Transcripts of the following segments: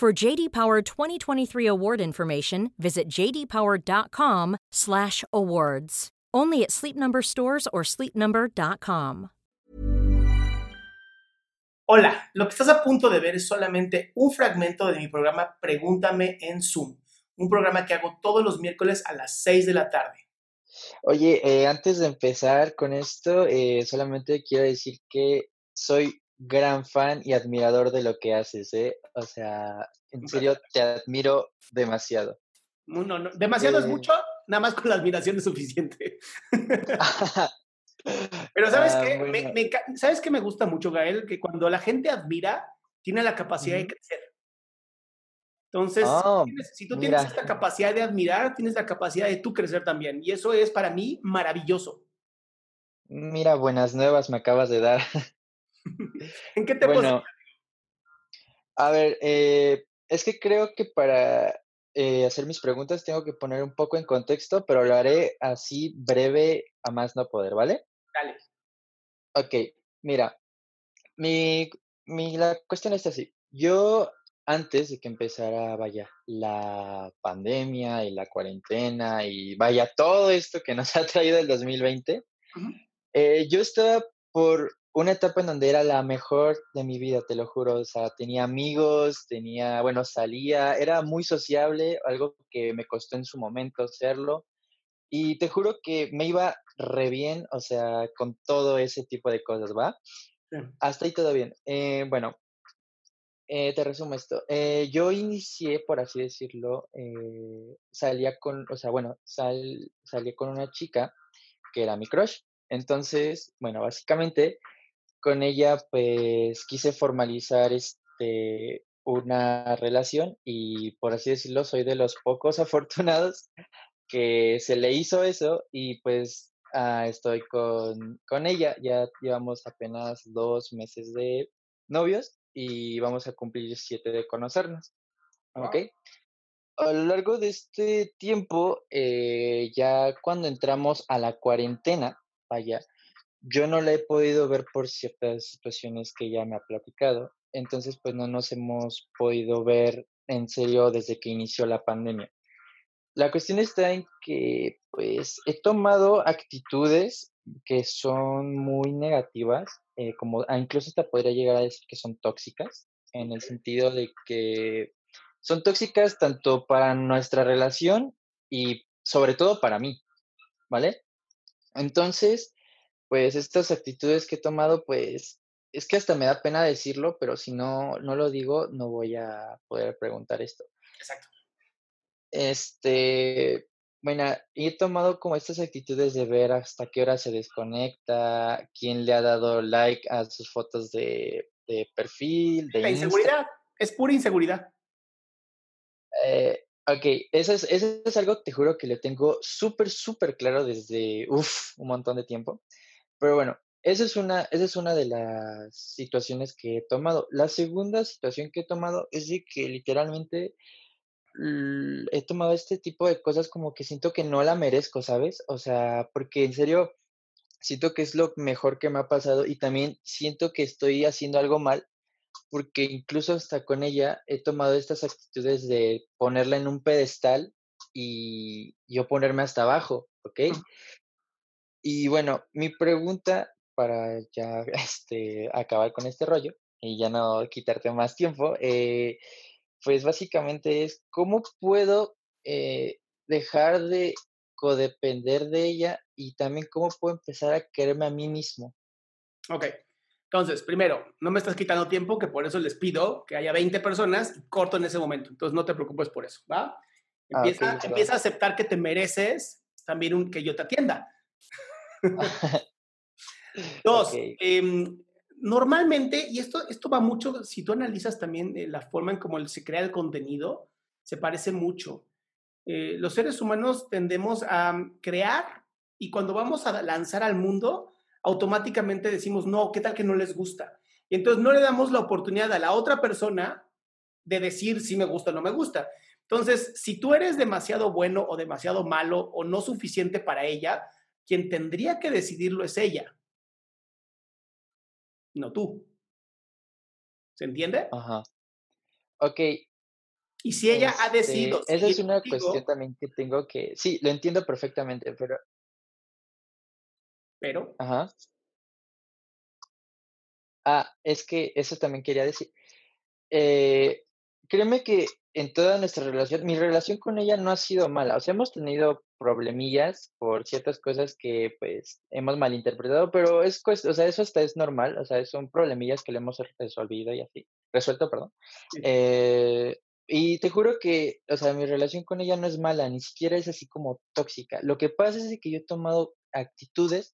For JD Power 2023 award information, visit jdpower.com/awards. Only at Sleep Number stores or sleepnumber.com. Hola, lo que estás a punto de ver es solamente un fragmento de mi programa Pregúntame en Zoom, un programa que hago todos los miércoles a las 6 de la tarde. Oye, eh, antes de empezar con esto, eh, solamente quiero decir que soy gran fan y admirador de lo que haces, ¿eh? O sea, en serio, te admiro demasiado. No, no, no. Demasiado es Eh. mucho, nada más con la admiración es suficiente. Pero ¿sabes Ah, qué? Me- bueno. me ca- ¿Sabes qué me gusta mucho, Gael? Que cuando la gente admira, tiene la capacidad de crecer. Entonces, si Oh, tienes- si tú tienes esta capacidad de admirar, tienes la capacidad de tú crecer también. Y eso es para mí maravilloso. Mira, buenas nuevas me acabas de dar. ¿En qué te Bueno, a ver, eh, es que creo que para eh, hacer mis preguntas tengo que poner un poco en contexto, pero lo haré así breve a más no poder, ¿vale? Dale. Ok, mira, mi, mi, la cuestión es así. Yo, antes de que empezara, vaya, la pandemia y la cuarentena y vaya, todo esto que nos ha traído el 2020, Ujú. eh, yo estaba por una etapa en donde era la mejor de mi vida, te lo juro. O sea, tenía amigos, tenía, bueno, salía, era muy sociable, algo que me costó en su momento serlo. Y te juro que me iba re bien, o sea, con todo ese tipo de cosas, ¿va? Sí. Hasta ahí todo bien. Eh, bueno, eh, te resumo esto. Eh, yo inicié, por así decirlo, salía con, o sea, bueno, sal, salí con una chica que era mi crush. Entonces, bueno, básicamente con ella pues quise formalizar este una relación y por así decirlo soy de los pocos afortunados que se le hizo eso y pues ah, estoy con, con ella. Ya llevamos apenas dos meses de novios y vamos a cumplir siete de conocernos. ¿Ok? A lo largo de este tiempo, eh, ya cuando entramos a la cuarentena, vaya, yo no la he podido ver por ciertas situaciones que ella me ha platicado. Entonces, pues no nos hemos podido ver en serio desde que inició la pandemia. La cuestión está en que, pues, he tomado actitudes que son muy negativas, eh, como ah, incluso hasta podría llegar a decir que son tóxicas, en el sentido de que son tóxicas tanto para nuestra relación y sobre todo para mí, ¿vale? Entonces, pues estas actitudes que he tomado, pues es que hasta me da pena decirlo, pero si no, no lo digo, no voy a poder preguntar esto. Exacto. Este, bueno, he tomado como estas actitudes de ver hasta qué hora se desconecta, quién le ha dado like a sus fotos de, de perfil, de La Insta. inseguridad es pura inseguridad. Eh, ok, eso es, eso es algo que te juro que le tengo súper, súper claro desde, uf, un montón de tiempo. Pero bueno, esa es una, esa es una de las situaciones que he tomado. La segunda situación que he tomado es de que literalmente he tomado este tipo de cosas como que siento que no la merezco, ¿sabes? O sea, porque en serio siento que es lo mejor que me ha pasado y también siento que estoy haciendo algo mal porque incluso hasta con ella he tomado estas actitudes de ponerla en un pedestal y yo ponerme hasta abajo, ¿ok? Y bueno, mi pregunta para ya este, acabar con este rollo y ya no quitarte más tiempo, eh, pues básicamente es cómo puedo eh, dejar de codepender de ella y también cómo puedo empezar a quererme a mí mismo. Ok, entonces, primero, no me estás quitando tiempo, que por eso les pido que haya 20 personas y corto en ese momento. Entonces, no te preocupes por eso, ¿va? Ah, empieza, empieza a aceptar que te mereces también un, que yo te atienda. Dos, em, normalmente, y esto, esto va mucho, si tú analizas también eh, la forma en cómo se crea el contenido, se parece mucho. Eh, los seres humanos tendemos a crear y cuando vamos a lanzar al mundo, automáticamente decimos, no, ¿qué tal que no les gusta? Y entonces no le damos la oportunidad a la otra persona de decir si me gusta o no me gusta. Entonces, si tú eres demasiado bueno o demasiado malo o no suficiente para ella, quien tendría que decidirlo es ella, no tú. ¿Se entiende? Ajá. Ok. Y si ella ha decidido... Esa es una cuestión también que tengo que... Sí, lo entiendo perfectamente, pero... Pero... Ajá. Ah, es que eso también quería decir. Eh, créeme que en toda nuestra relación, mi relación con ella no ha sido mala. O sea, hemos tenido problemillas por ciertas cosas que pues hemos malinterpretado, pero es o sea, eso hasta es normal, o sea, son problemillas que le hemos resolvido y así, resuelto, perdón. Eh, y te juro que, o sea, mi relación con ella no es mala, ni siquiera es así como tóxica. Lo que pasa es que yo he tomado actitudes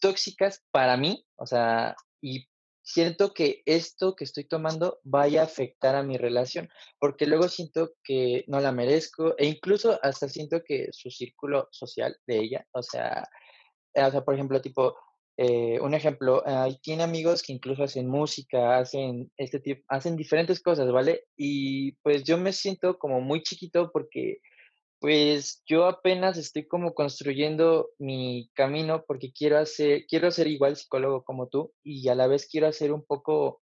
tóxicas para mí, o sea, y siento que esto que estoy tomando vaya a afectar a mi relación, porque luego siento que no la merezco e incluso hasta siento que su círculo social de ella, o sea, o sea por ejemplo, tipo, eh, un ejemplo, tiene amigos que incluso hacen música, hacen este tipo, hacen diferentes cosas, ¿vale? Y pues yo me siento como muy chiquito porque pues yo apenas estoy como construyendo mi camino porque quiero hacer, quiero ser igual psicólogo como tú y a la vez quiero hacer un poco,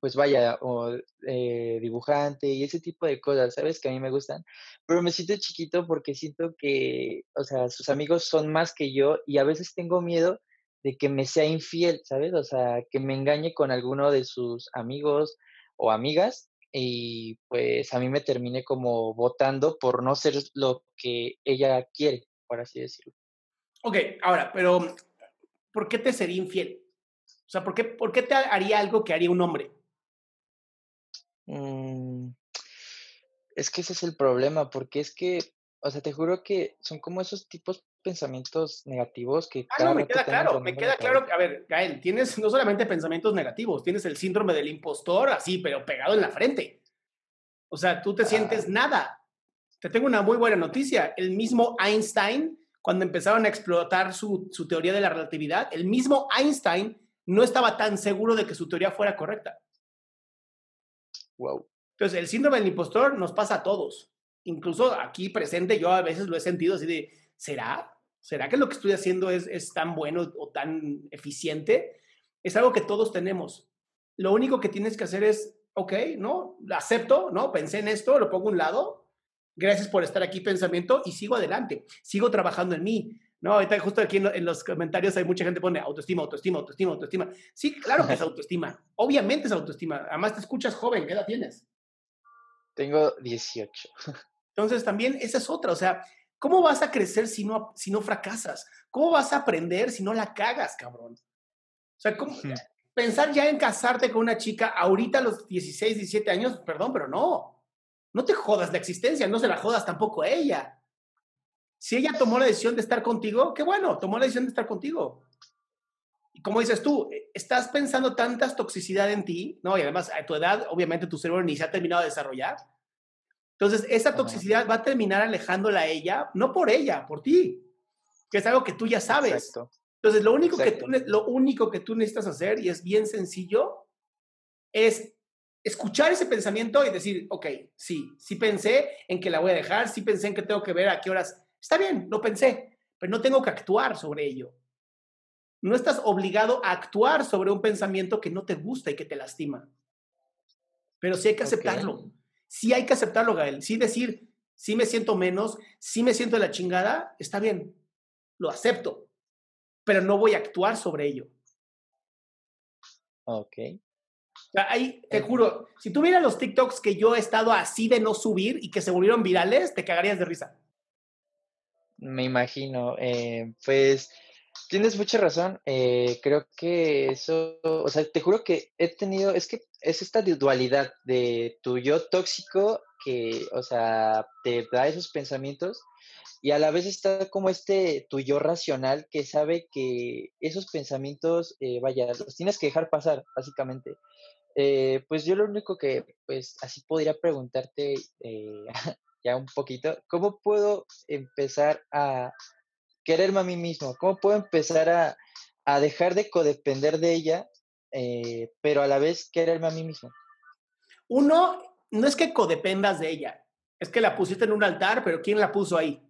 pues vaya, o, eh, dibujante y ese tipo de cosas, ¿sabes? Que a mí me gustan. Pero me siento chiquito porque siento que, o sea, sus amigos son más que yo y a veces tengo miedo de que me sea infiel, ¿sabes? O sea, que me engañe con alguno de sus amigos o amigas y pues a mí me terminé como votando por no ser lo que ella quiere, por así decirlo. Ok, ahora, pero ¿por qué te sería infiel? O sea, ¿por qué, por qué te haría algo que haría un hombre? Mm, es que ese es el problema, porque es que, o sea, te juro que son como esos tipos pensamientos negativos que... Ah, no, me queda claro, me queda claro. A ver, Gael, tienes no solamente pensamientos negativos, tienes el síndrome del impostor así, pero pegado en la frente. O sea, tú te ah. sientes nada. Te tengo una muy buena noticia. El mismo Einstein, cuando empezaron a explotar su, su teoría de la relatividad, el mismo Einstein no estaba tan seguro de que su teoría fuera correcta. Wow. Entonces, el síndrome del impostor nos pasa a todos. Incluso aquí presente, yo a veces lo he sentido así de, ¿será? ¿Será que lo que estoy haciendo es, es tan bueno o tan eficiente? Es algo que todos tenemos. Lo único que tienes que hacer es, ok, ¿no? Acepto, ¿no? Pensé en esto, lo pongo a un lado. Gracias por estar aquí, pensamiento, y sigo adelante. Sigo trabajando en mí. No, ahorita justo aquí en, los comentarios hay mucha gente que pone autoestima, autoestima, autoestima, autoestima. Sí, claro que es autoestima. Obviamente es autoestima. Además te escuchas joven. ¿Qué edad tienes? Tengo 18. Entonces también esa es otra. O sea, ¿Cómo vas a crecer si no, si no fracasas? ¿Cómo vas a aprender si no la cagas, cabrón? O sea, ¿cómo, pensar ya en casarte con una chica ahorita a los 16, 17 años, perdón, pero no. No te jodas la existencia, no se la jodas tampoco a ella. Si ella tomó la decisión de estar contigo, qué bueno, tomó la decisión de estar contigo. Y como dices tú, eh, estás pensando tantas toxicidad en ti, ¿no? Y además a tu edad, obviamente tu cerebro ni se ha terminado de desarrollar. Entonces, esa toxicidad va a terminar alejándola a ella, no por ella, por ti, que es algo que tú ya sabes. Entonces, lo único, que tú, lo único que tú necesitas hacer, y es bien sencillo, es escuchar ese pensamiento y decir, ok, sí, sí pensé en que la voy a dejar, sí pensé en que tengo que ver a qué horas. Está bien, lo pensé, pero no tengo que actuar sobre ello. No estás obligado a actuar sobre un pensamiento que no te gusta y que te lastima. pero sí hay que aceptarlo. Sí hay que aceptarlo, Gael. Sí decir, sí me siento menos, sí me siento de la chingada, está bien, lo acepto, pero no voy a actuar sobre ello. Ok. ahí, te juro, si tú miras los TikToks que yo he estado así de no subir y que se volvieron virales, te cagarías de risa. Me imagino. Eh, pues tienes mucha razón. Eh, creo que eso, o sea, te juro que he tenido, es que es esta dualidad de tu yo tóxico que, o sea, te da esos pensamientos y a la vez está como este tu yo racional que sabe que esos pensamientos, eh, vaya, los tienes que dejar pasar, básicamente. pues yo lo único que, pues así podría preguntarte ya un poquito, ¿cómo puedo empezar a quererme a mí mismo? ¿Cómo puedo empezar a, a dejar de codepender de ella, eh, pero a la vez quererme a mí mismo? Uno, no es que codependas de ella, es que la pusiste en un altar, pero ¿quién la puso ahí?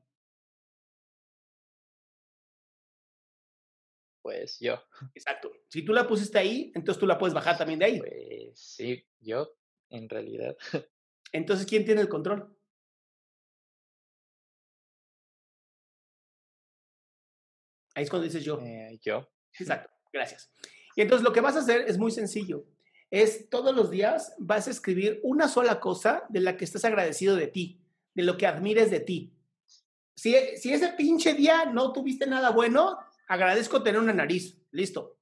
Pues yo. Exacto. Si tú la pusiste ahí, entonces tú la puedes bajar también de ahí. Pues sí, yo, en realidad. Entonces, ¿quién tiene el control? Ahí es cuando dices yo. Eh, yo. Exacto, gracias. Y entonces lo que vas a hacer es muy sencillo. Es todos los días vas a escribir una sola cosa de la que estés agradecido de ti, de lo que admires de ti. Si, si ese pinche día no tuviste nada bueno, agradezco tener una nariz, listo.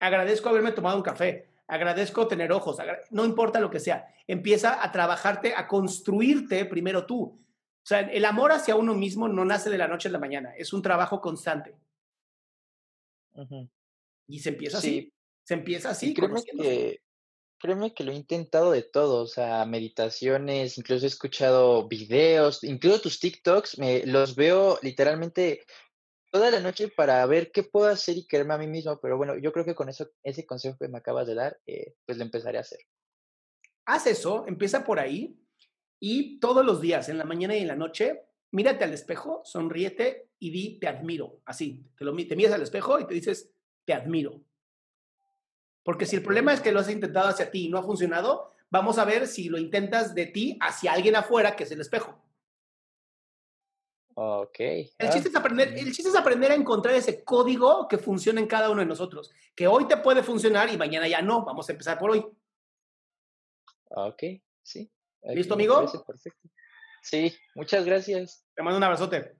Agradezco haberme tomado un café, agradezco tener ojos, no importa lo que sea. Empieza a trabajarte, a construirte primero tú. O sea, el amor hacia uno mismo no nace de la noche a la mañana, es un trabajo constante. Y se empieza así. Se empieza así. créeme que, créeme que lo he intentado de todo, o sea, meditaciones, incluso he escuchado videos, incluso tus TikToks, me, los veo literalmente toda la noche para ver qué puedo hacer y quererme a mí mismo, pero bueno, yo creo que con eso, ese consejo que me acabas de dar, eh, pues lo empezaré a hacer. Haz eso, empieza por ahí y todos los días, en la mañana y en la noche, mírate al espejo, sonríete y di, te admiro. Así, te, lo, te miras al espejo y te dices, te admiro. Porque si el problema es que lo has intentado hacia ti y no ha funcionado, vamos a ver si lo intentas de ti hacia alguien afuera, que es el espejo. Ok. El, ah, chiste es aprender, el chiste es aprender a encontrar ese código que funciona en cada uno de nosotros. Que hoy te puede funcionar y mañana ya no. Vamos a empezar por hoy. Ok, sí. ¿Listo, amigo? Perfecto. Sí, muchas gracias. Te mando un abrazote.